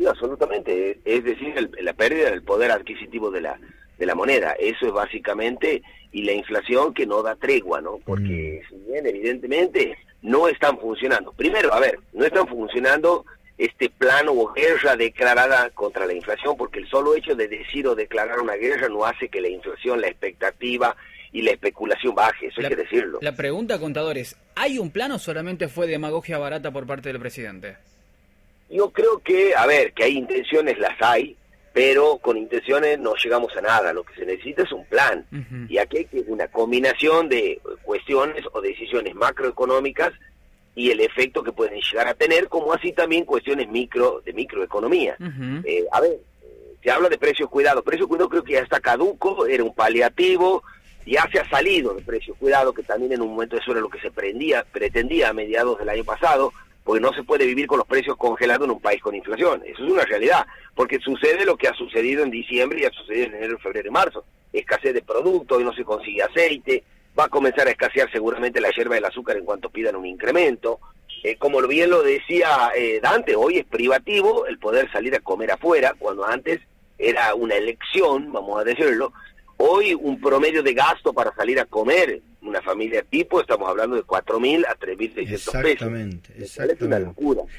Sí, absolutamente. Es decir, la pérdida del poder adquisitivo de la, de la moneda. Eso es básicamente, y la inflación que no da tregua, ¿no? Porque, mm. si bien, evidentemente, no están funcionando. Primero, a ver, no están funcionando este plano o guerra declarada contra la inflación, porque el solo hecho de decir o declarar una guerra no hace que la inflación, la expectativa y la especulación baje, eso hay que decirlo. La pregunta, contadores, ¿hay un plano o solamente fue demagogia barata por parte del presidente? Yo creo que, a ver, que hay intenciones, las hay, pero con intenciones no llegamos a nada. Lo que se necesita es un plan. Y aquí hay que una combinación de cuestiones o decisiones macroeconómicas y el efecto que pueden llegar a tener, como así también cuestiones micro de microeconomía. Eh, a ver, se habla de precios cuidados. Precios cuidados creo que ya está caduco, era un paliativo, ya se ha salido de precios cuidados, que también en un momento eso era lo que se prendía, pretendía a mediados del año pasado porque no se puede vivir con los precios congelados en un país con inflación. Eso es una realidad, porque sucede lo que ha sucedido en diciembre y ha sucedido en enero, febrero y marzo. Escasez de productos, y no se consigue aceite, va a comenzar a escasear seguramente la hierba del azúcar en cuanto pidan un incremento. Eh, como bien lo decía eh, Dante, hoy es privativo el poder salir a comer afuera, cuando antes era una elección, vamos a decirlo. Hoy un promedio de gasto para salir a comer una familia tipo, estamos hablando de 4.000 a 3.600 pesos. Exactamente, exactamente. Es una locura.